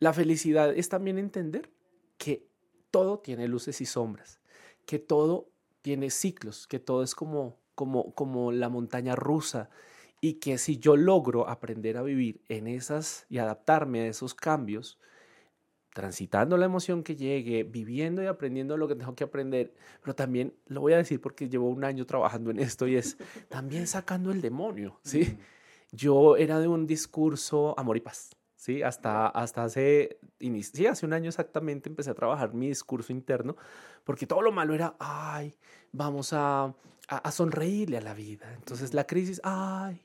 La felicidad es también entender que todo tiene luces y sombras, que todo tiene ciclos, que todo es como, como, como la montaña rusa y que si yo logro aprender a vivir en esas y adaptarme a esos cambios, transitando la emoción que llegue, viviendo y aprendiendo lo que tengo que aprender, pero también lo voy a decir porque llevo un año trabajando en esto y es también sacando el demonio, ¿sí? Yo era de un discurso amor y paz, ¿sí? Hasta, hasta hace, sí, hace un año exactamente empecé a trabajar mi discurso interno porque todo lo malo era, ay, vamos a, a, sonreírle a la vida. Entonces la crisis, ay,